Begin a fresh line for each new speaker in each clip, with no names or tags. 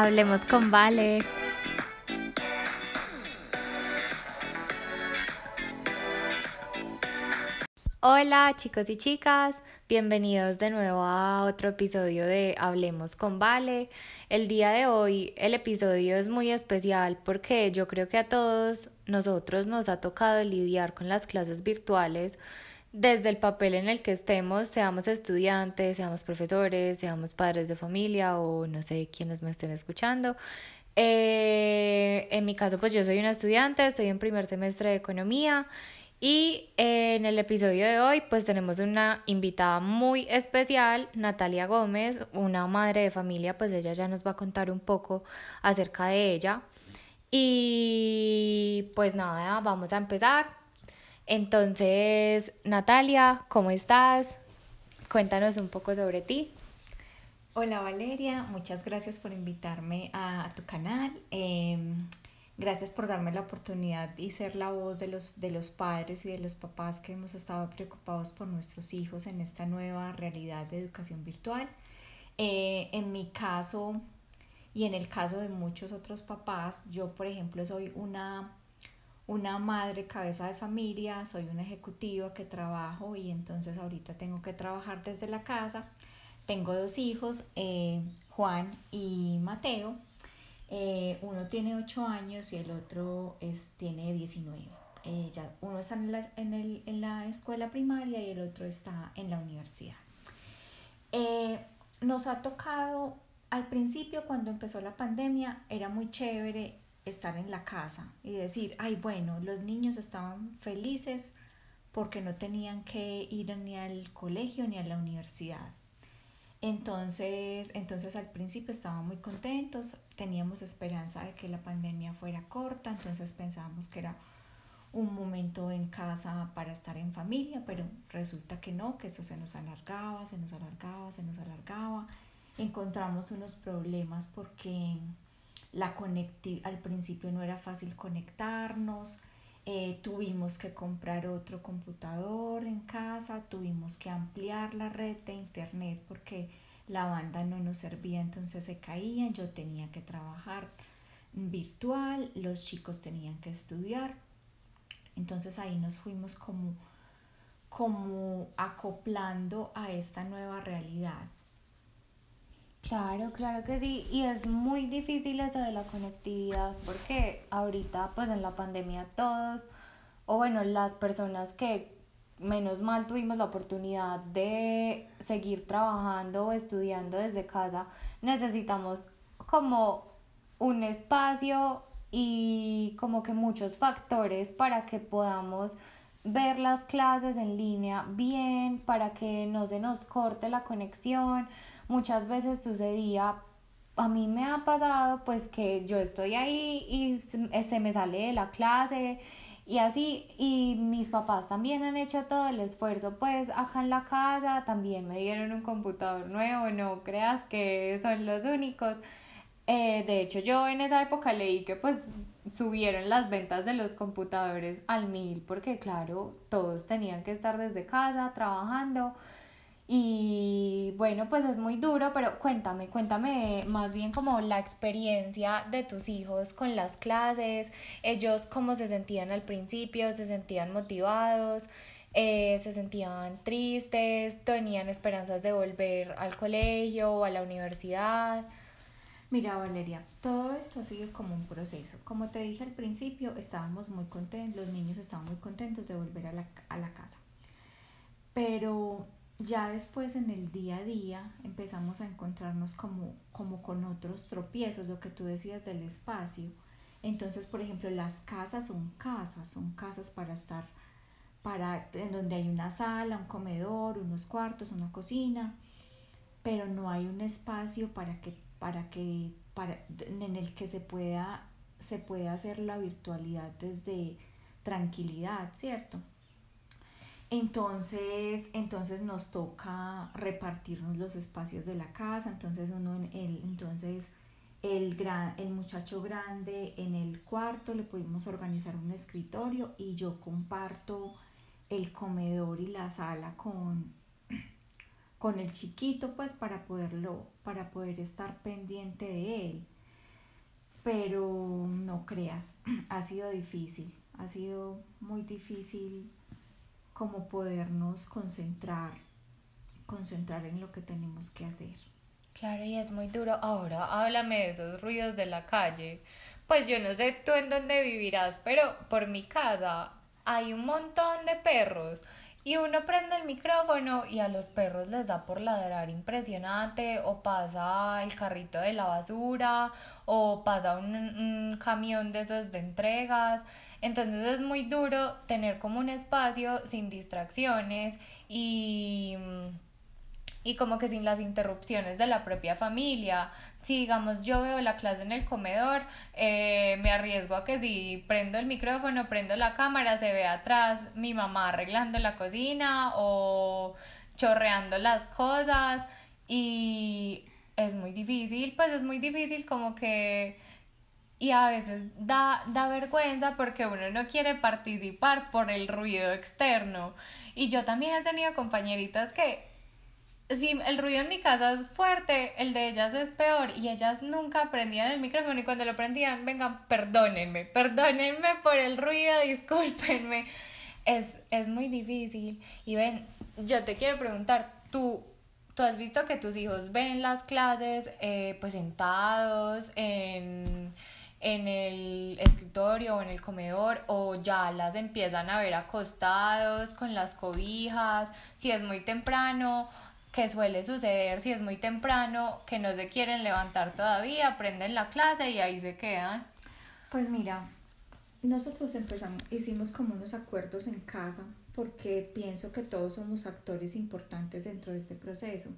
Hablemos con Vale. Hola chicos y chicas, bienvenidos de nuevo a otro episodio de Hablemos con Vale. El día de hoy el episodio es muy especial porque yo creo que a todos nosotros nos ha tocado lidiar con las clases virtuales desde el papel en el que estemos, seamos estudiantes, seamos profesores, seamos padres de familia o no sé quiénes me estén escuchando. Eh, en mi caso, pues yo soy una estudiante, estoy en primer semestre de economía y en el episodio de hoy, pues tenemos una invitada muy especial, Natalia Gómez, una madre de familia, pues ella ya nos va a contar un poco acerca de ella. Y pues nada, vamos a empezar. Entonces, Natalia, ¿cómo estás? Cuéntanos un poco sobre ti.
Hola Valeria, muchas gracias por invitarme a, tu canal. Em, gracias por darme la oportunidad y ser la voz de los, de los padres y de los papás que hemos estado preocupados por nuestros hijos en esta nueva realidad de educación virtual. Eh, en mi caso y en el caso de muchos otros papás, yo por ejemplo soy una una madre cabeza de familia, soy una ejecutiva que trabajo y entonces ahorita tengo que trabajar desde la casa. Tengo dos hijos, eh, Juan y Mateo. Eh, uno tiene 8 años y el otro es, tiene 19. Eh, ya, uno está en la, en, el, en la, escuela primaria y el otro está en la universidad. nos ha tocado al principio cuando empezó la pandemia, era muy chévere estar en la casa y decir, ay, bueno, los niños estaban felices porque no tenían que ir ni al colegio ni a la universidad. Entonces, entonces al principio estaban muy contentos, teníamos esperanza de que la pandemia fuera corta, entonces pensábamos que era un momento en casa para estar en familia, pero resulta que no, que eso se nos alargaba, se nos alargaba, se nos alargaba. Encontramos unos problemas porque la al principio no era fácil conectarnos, eh, tuvimos que comprar otro computador en casa, tuvimos que ampliar la red de internet porque la banda no nos servía, entonces se caían, yo tenía que trabajar virtual, los chicos tenían que estudiar, entonces ahí nos fuimos como, como acoplando a esta nueva realidad.
Claro, claro que sí, y es muy difícil eso de la conectividad porque ahorita pues en la pandemia todos, o bueno, las personas que menos mal tuvimos la oportunidad de seguir trabajando o estudiando desde casa, necesitamos como un espacio y como que muchos factores para que podamos ver las clases en línea bien, para que no se nos corte la conexión muchas veces sucedía, a mí me ha pasado pues que yo estoy ahí y se, me sale de la clase y así, y mis papás también han hecho todo el esfuerzo, pues acá en la casa también me dieron un computador nuevo, no creas que son los únicos. Eh, de hecho, yo en esa época leí que pues subieron las ventas de los computadores al mil, porque claro, todos tenían que estar desde casa trabajando. Y bueno, pues es muy duro, pero cuéntame, cuéntame más bien como la experiencia de tus hijos con las clases, ellos cómo se sentían al principio, se sentían motivados, eh, se sentían tristes, tenían esperanzas de volver al colegio o a la universidad.
Mira, Valeria, todo esto ha sido como un proceso. Como te dije al principio, estábamos muy contentos, los niños estaban muy contentos de volver a la, a la casa. Pero ya después en el día a día empezamos a encontrarnos como, como con otros tropiezos, lo que tú decías del espacio. Entonces, por ejemplo, las casas son casas, son casas para estar, para, en donde hay una sala, un comedor, unos cuartos, una cocina, pero no hay un espacio para que, para que, para, en el que se pueda, se pueda hacer la virtualidad desde tranquilidad, ¿cierto? Entonces, entonces nos toca repartirnos los espacios de la casa, entonces uno en el, entonces el, gran, el muchacho grande en el cuarto le pudimos organizar un escritorio y yo comparto el comedor y la sala con, con el chiquito pues para poderlo, para poder estar pendiente de él. pero no creas, ha sido difícil, ha sido muy difícil como podernos concentrar, concentrar en lo que tenemos que hacer.
Claro, y es muy duro. Ahora háblame de esos ruidos de la calle. Pues yo no sé tú en dónde vivirás, pero por mi casa hay un montón de perros y uno prende el micrófono y a los perros les da por ladrar impresionante o pasa el carrito de la basura o pasa un, un camión de esos de entregas. Entonces es muy duro tener como un espacio sin distracciones y y como que sin las interrupciones de la propia familia. Si digamos yo veo la clase en el comedor, eh, me arriesgo a que si prendo el micrófono, prendo la cámara, se ve atrás mi mamá arreglando la cocina o chorreando las cosas y es muy difícil, pues es muy difícil como que y a veces da, da vergüenza porque uno no quiere participar por el ruido externo. Y yo también he tenido compañeritas que si el ruido en mi casa es fuerte, el de ellas es peor y ellas nunca prendían el micrófono y cuando lo prendían, vengan, perdónenme, perdónenme por el ruido, discúlpenme. Es, es muy difícil. Y ven, yo te quiero preguntar, ¿tú, tú has visto que tus hijos ven las clases eh, pues sentados en, en el escritorio o en el comedor o ya las empiezan a ver acostados con las cobijas, si es muy temprano que suele suceder si es muy temprano, que no se quieren levantar todavía, aprenden la clase y ahí se quedan.
Pues mira, nosotros empezamos, hicimos como unos acuerdos en casa porque pienso que todos somos actores importantes dentro de este proceso.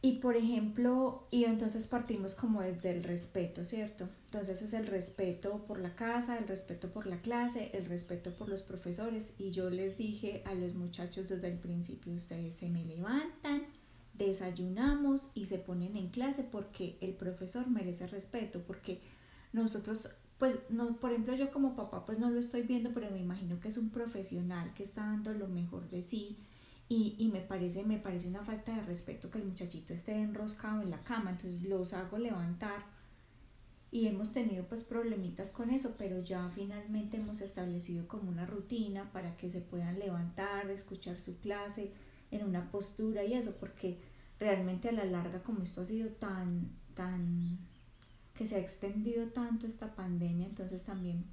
Y por ejemplo, y entonces partimos como desde el respeto, ¿cierto? Entonces es el respeto por la casa, el respeto por la clase, el respeto por los profesores. Y yo les dije a los muchachos desde el principio, ustedes se me levantan, desayunamos y se ponen en clase porque el profesor merece respeto, porque nosotros, pues, no, por ejemplo, yo como papá, pues no lo estoy viendo, pero me imagino que es un profesional que está dando lo mejor de sí y, y, me parece me parece una falta de respeto que el muchachito esté enroscado en la cama entonces los hago levantar y hemos tenido pues problemitas con eso pero ya finalmente hemos establecido como una rutina para que se puedan levantar escuchar su clase en una postura y eso porque realmente a la larga como esto ha sido tan tan que se ha extendido tanto esta pandemia entonces también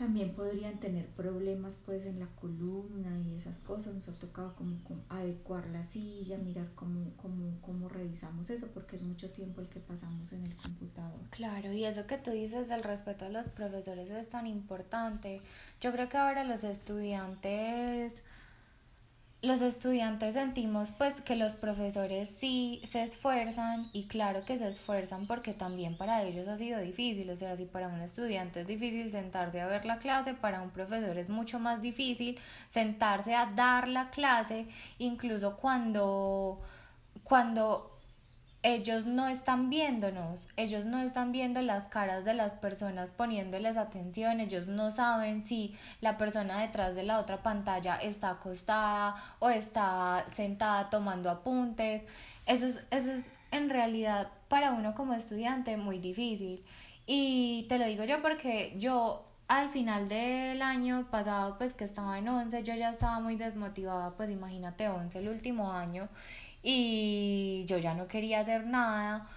también podrían tener problemas pues en la columna y esas cosas. Nos ha tocado como, adecuar la silla, mirar cómo, cómo, cómo revisamos eso, porque es mucho tiempo el que pasamos en el computador.
Claro, y eso que tú dices del respeto a los profesores es tan importante. Yo creo que ahora los estudiantes los estudiantes sentimos pues que los profesores sí se esfuerzan y claro que se esfuerzan porque también para ellos ha sido difícil, o sea, si para un estudiante es difícil sentarse a ver la clase, para un profesor es mucho más difícil sentarse a dar la clase, incluso cuando cuando ellos no están viéndonos, ellos no están viendo las caras de las personas poniéndoles atención, ellos no saben si la persona detrás de la otra pantalla está acostada o está sentada tomando apuntes. Eso es, eso es en realidad para uno como estudiante muy difícil. Y te lo digo yo porque yo al final del año pasado, pues que estaba en 11, yo ya estaba muy desmotivada, pues imagínate 11 el último año y yo ya no quería hacer nada.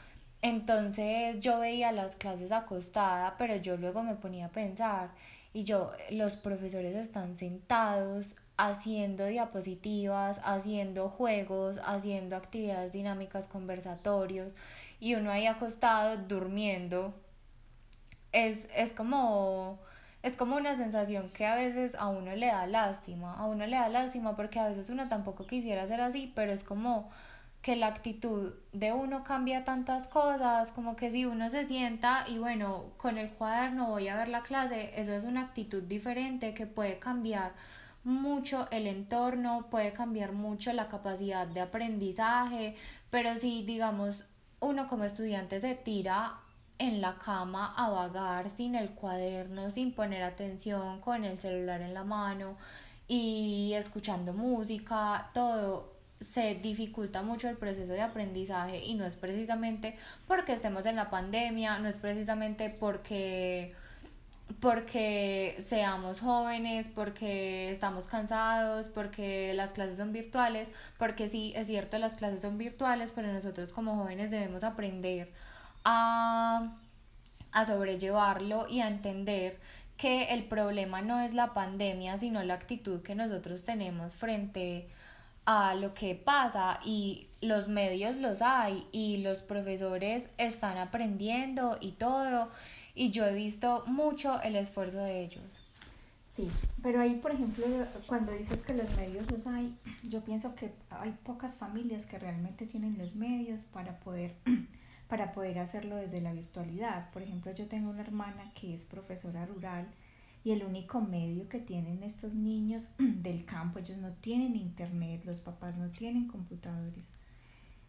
Entonces yo veía las clases acostada, pero yo luego me ponía a pensar y yo, los profesores están sentados haciendo diapositivas, haciendo juegos, haciendo actividades dinámicas, conversatorios y uno ahí acostado durmiendo. Es, es como es como una sensación que a veces a uno le da lástima, a uno le da lástima porque a veces uno tampoco quisiera ser así, pero es como que la actitud de uno cambia tantas cosas, como que si uno se sienta y bueno, con el cuaderno voy a ver la clase, eso es una actitud diferente que puede cambiar mucho el entorno, puede cambiar mucho la capacidad de aprendizaje, pero si digamos uno como estudiante se tira en la cama a vagar sin el cuaderno, sin poner atención, con el celular en la mano y escuchando música, todo se dificulta mucho el proceso de aprendizaje y no es precisamente porque estemos en la pandemia, no es precisamente porque porque seamos jóvenes, porque estamos cansados, porque las clases son virtuales, porque sí, es cierto, las clases son virtuales, pero nosotros como jóvenes debemos aprender a, a sobrellevarlo y a entender que el problema no es la pandemia, sino la actitud que nosotros tenemos frente a lo que pasa y los medios los hay y los profesores están aprendiendo y todo y yo he visto mucho el esfuerzo de ellos.
Sí, pero ahí, por ejemplo, cuando dices que los medios los hay, yo pienso que hay pocas familias que realmente tienen los medios para poder, para poder hacerlo desde la virtualidad. Por ejemplo, yo tengo una hermana que es profesora rural y el único medio que tienen estos niños del campo, ellos no tienen internet, los papás no tienen computadores.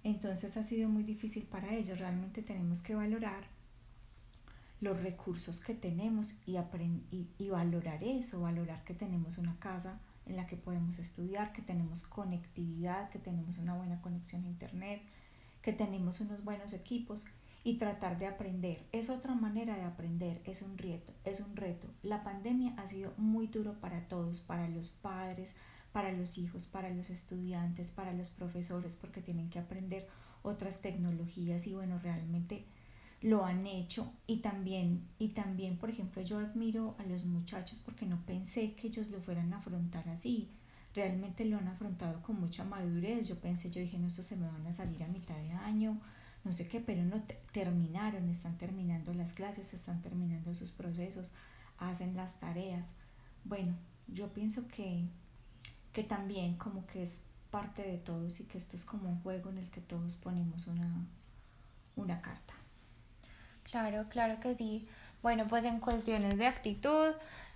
Entonces ha sido muy difícil para ellos. Realmente tenemos que valorar los recursos que tenemos y, y, y valorar eso, valorar que tenemos una casa en la que podemos estudiar, que tenemos conectividad, que tenemos una buena conexión a internet, que tenemos unos buenos equipos y tratar de aprender. Es otra manera de aprender, es un reto, es un reto. La pandemia ha sido muy duro para todos, para los padres, para los hijos, para los estudiantes, para los profesores, porque tienen que aprender otras tecnologías y bueno, realmente lo han hecho y también, y también, por ejemplo, yo admiro a los muchachos porque no pensé que ellos lo fueran a afrontar así. Realmente lo han afrontado con mucha madurez. Yo pensé, yo dije, no, esto se me van a salir a mitad de año, no sé qué, pero no terminaron, están terminando las clases, están terminando sus procesos, hacen las tareas. Bueno, yo pienso que, que también como que es parte de todos y que esto es como un juego en el que todos ponemos una, una carta.
Claro, claro que sí. Bueno, pues en cuestiones de actitud,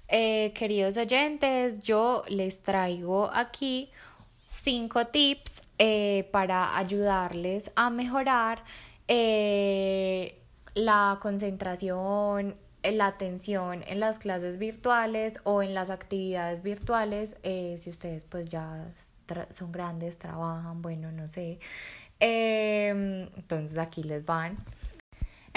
eh, queridos oyentes, yo les traigo aquí cinco tips eh, para ayudarles a mejorar eh, la concentración, la atención en las clases virtuales o en las actividades virtuales, si ustedes pues ya son grandes, trabajan, bueno, no sé. Em, entonces aquí les van.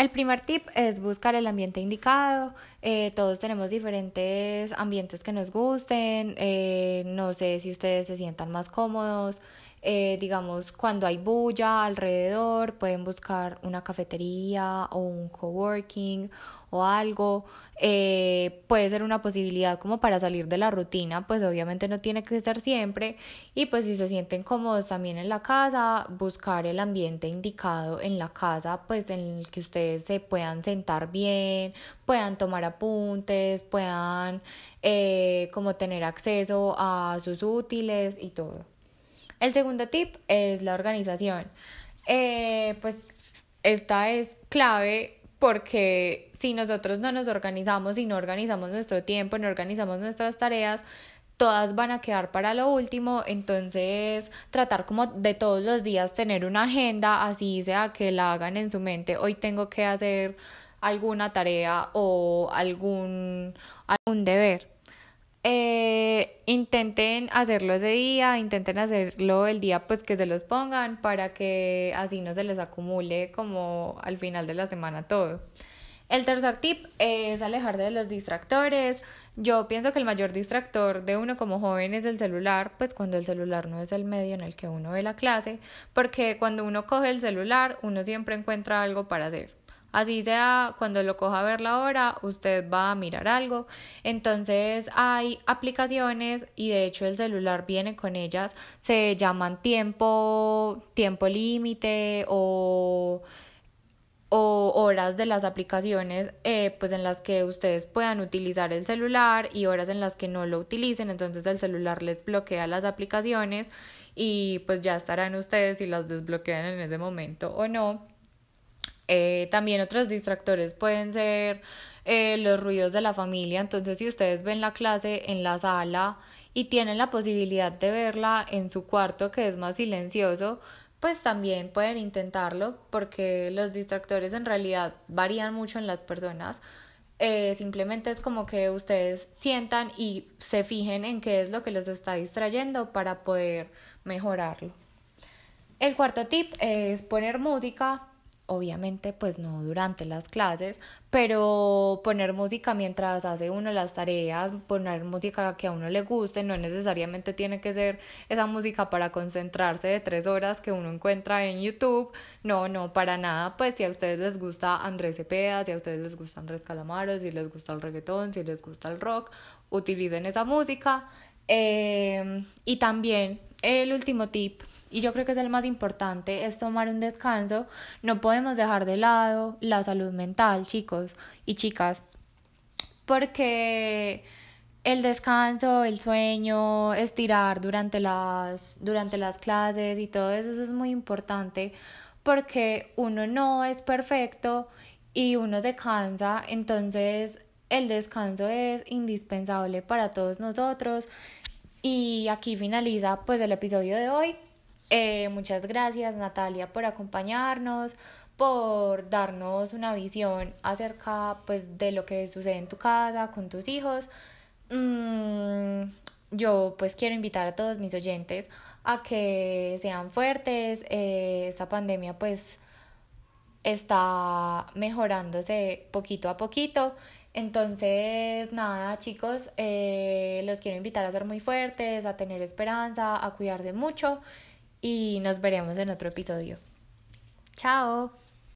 El primer tip es buscar el ambiente indicado. Eh, todos tenemos diferentes ambientes que nos gusten. Eh, no sé si ustedes se sientan más cómodos. Eh, digamos, cuando hay bulla alrededor, pueden buscar una cafetería o un coworking o algo. Eh, puede ser una posibilidad como para salir de la rutina, pues obviamente no tiene que ser siempre. Y pues si se sienten cómodos también en la casa, buscar el ambiente indicado en la casa, pues en el que ustedes se puedan sentar bien, puedan tomar apuntes, puedan eh, como tener acceso a sus útiles y todo. El segundo tip es la organización. Eh, pues esta es clave porque si nosotros no nos organizamos y no organizamos nuestro tiempo, no organizamos nuestras tareas, todas van a quedar para lo último, entonces tratar como de todos los días tener una agenda, así sea que la hagan en su mente, hoy tengo que hacer alguna tarea o algún, algún deber. Eh, intenten hacerlo ese día, intenten hacerlo el día pues que se los pongan para que así no se les acumule como al final de la semana todo. El tercer tip es alejarse de los distractores. Yo pienso que el mayor distractor de uno como joven es el celular, pues cuando el celular no es el medio en el que uno ve la clase, porque cuando uno coge el celular uno siempre encuentra algo para hacer. Así sea, cuando lo coja a ver la hora, usted va a mirar algo. Entonces hay aplicaciones y de hecho el celular viene con ellas. Se llaman tiempo, tiempo límite o, o horas de las aplicaciones eh, pues en las que ustedes puedan utilizar el celular y horas en las que no lo utilicen. Entonces el celular les bloquea las aplicaciones y pues ya estarán ustedes si las desbloquean en ese momento o no. Eh, también otros distractores pueden ser eh, los ruidos de la familia. Entonces, si ustedes ven la clase en la sala y tienen la posibilidad de verla en su cuarto, que es más silencioso, pues también pueden intentarlo porque los distractores en realidad varían mucho en las personas. Eh, simplemente es como que ustedes sientan y se fijen en qué es lo que los está distrayendo para poder mejorarlo. El cuarto tip es poner música obviamente pues no durante las clases, pero poner música mientras hace uno las tareas, poner música que a uno le guste, no necesariamente tiene que ser esa música para concentrarse de tres horas que uno encuentra en YouTube, no, no, para nada, pues si a ustedes les gusta Andrés Cepeda, si a ustedes les gusta Andrés Calamaro, si les gusta el reggaetón, si les gusta el rock, utilicen esa música. Eh, y también el último tip y yo creo que es el más importante, es tomar un descanso. No podemos dejar de lado la salud mental, chicos y chicas, porque el descanso, el sueño, estirar durante las, durante las clases y todo eso, eso es muy importante porque uno no es perfecto y uno se cansa, entonces el descanso es indispensable para todos nosotros. Y aquí finaliza pues el episodio de hoy. Eh, muchas gracias Natalia por acompañarnos, por darnos una visión acerca pues de lo que sucede en tu casa, con tus hijos. Mm, yo pues quiero invitar a todos mis oyentes a que sean fuertes. Eh, esta pandemia pues está mejorándose poquito a poquito. Entonces, nada, chicos, eh, los quiero invitar a ser muy fuertes, a tener esperanza, a cuidarse mucho y nos veremos en otro episodio. Chao.